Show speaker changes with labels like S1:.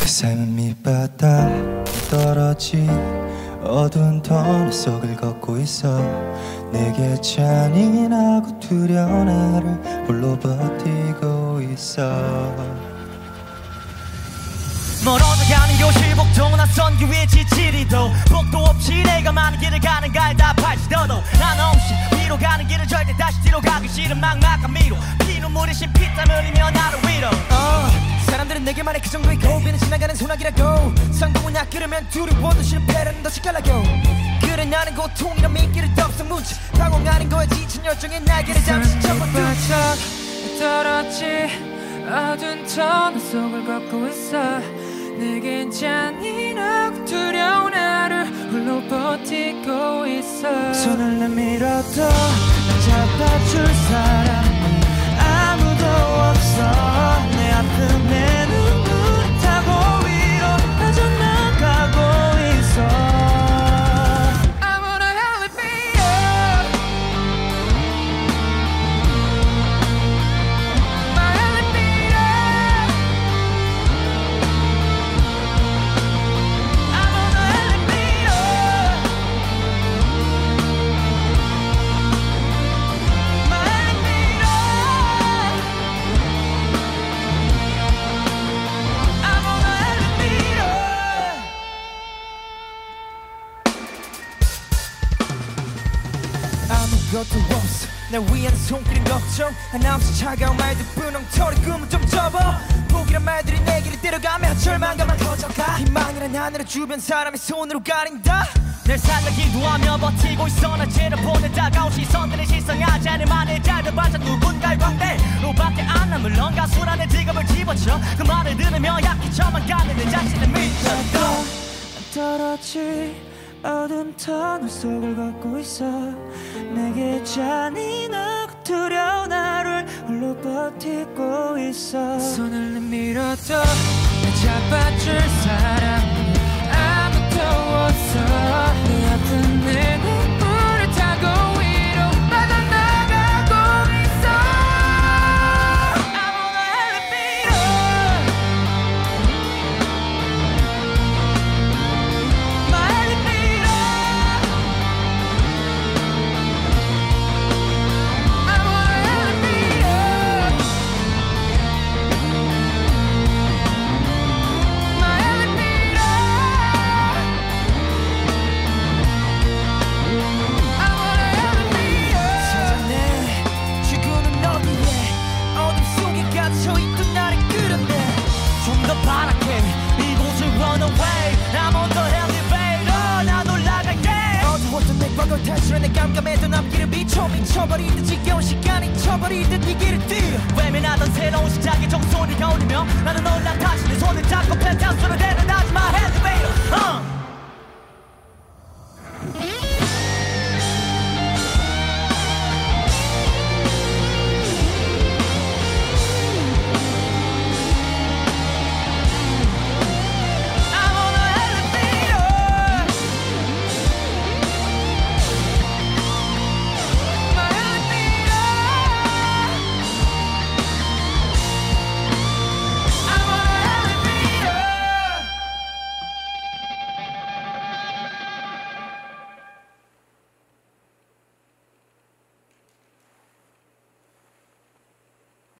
S1: 그 삶은 밑바닥 떨어지 어두운 터널 속을 걷고 있어. 내게 잔인하고 두려운 나를 홀로 버티고 있어.
S2: 멀어져 가는 요실복도 낯선 기회 지치리도. 복도 없이 내가 많은 길을 가는 갈다 팔지더도. 난 없이 위로 가는 길을 절대 다시 뒤로 가기 싫은 막막한 미로. 피눈물이 신 피땀 흘리며 나를 위로. 어, 사람들은 내게 말해 그 정도의 지 나가는 소나기라고. 성공은 약그르면 두려워도 실패라는 더 시깔라고. 그래 나는 고통이란 미끼를 덥석 뭉치. 방황하는 거에 지친 열정의 날개를 잠시 접어두지.
S3: 떨었지 어두운 터널 속을 걷고 있어. 내겐 잔인하고 두려운 하루 홀로 버티고 있어.
S1: 손을 내밀어도 날 잡아줄 사람은 아무도 없어
S2: 아무것도 없어. 날 위한 손길은 걱정 하나 없이 차가운 말들 분홍털이 꿈을 좀 접어. 포기란 말들이 내 길을 때려가며 절망감만 커져가. 희망이란 하늘을 주변 사람의 손으로 가린다. 날 살려기도 하며 버티고 있어 날 째려보는 다가온 시선들의 시선하지 않을 만의 잘들 반짝 누군가의 광대로밖에 안 남을 넌 가 수라 내 직업을 집어쳐. 그 말을 들으며 약해. 저만 가는 내 자신을 믿었어
S1: 떨어지 어둠 터널 속을 걷고 있어. 내게 잔인하고 두려운 하루를 홀로 버티고 있어.
S3: 손을 내밀어도 날 잡아줄 사람
S2: 좀더 바라게 이곳을 run away. I'm on the elevator 난 올라갈게. 어두웠던 내 과거를 탈출해 내 깜깜했던 앞길을 비춰. 미쳐버릴 듯 지겨운 시간이 쳐버릴 듯이 길을 뛰어. 외면하던 새로운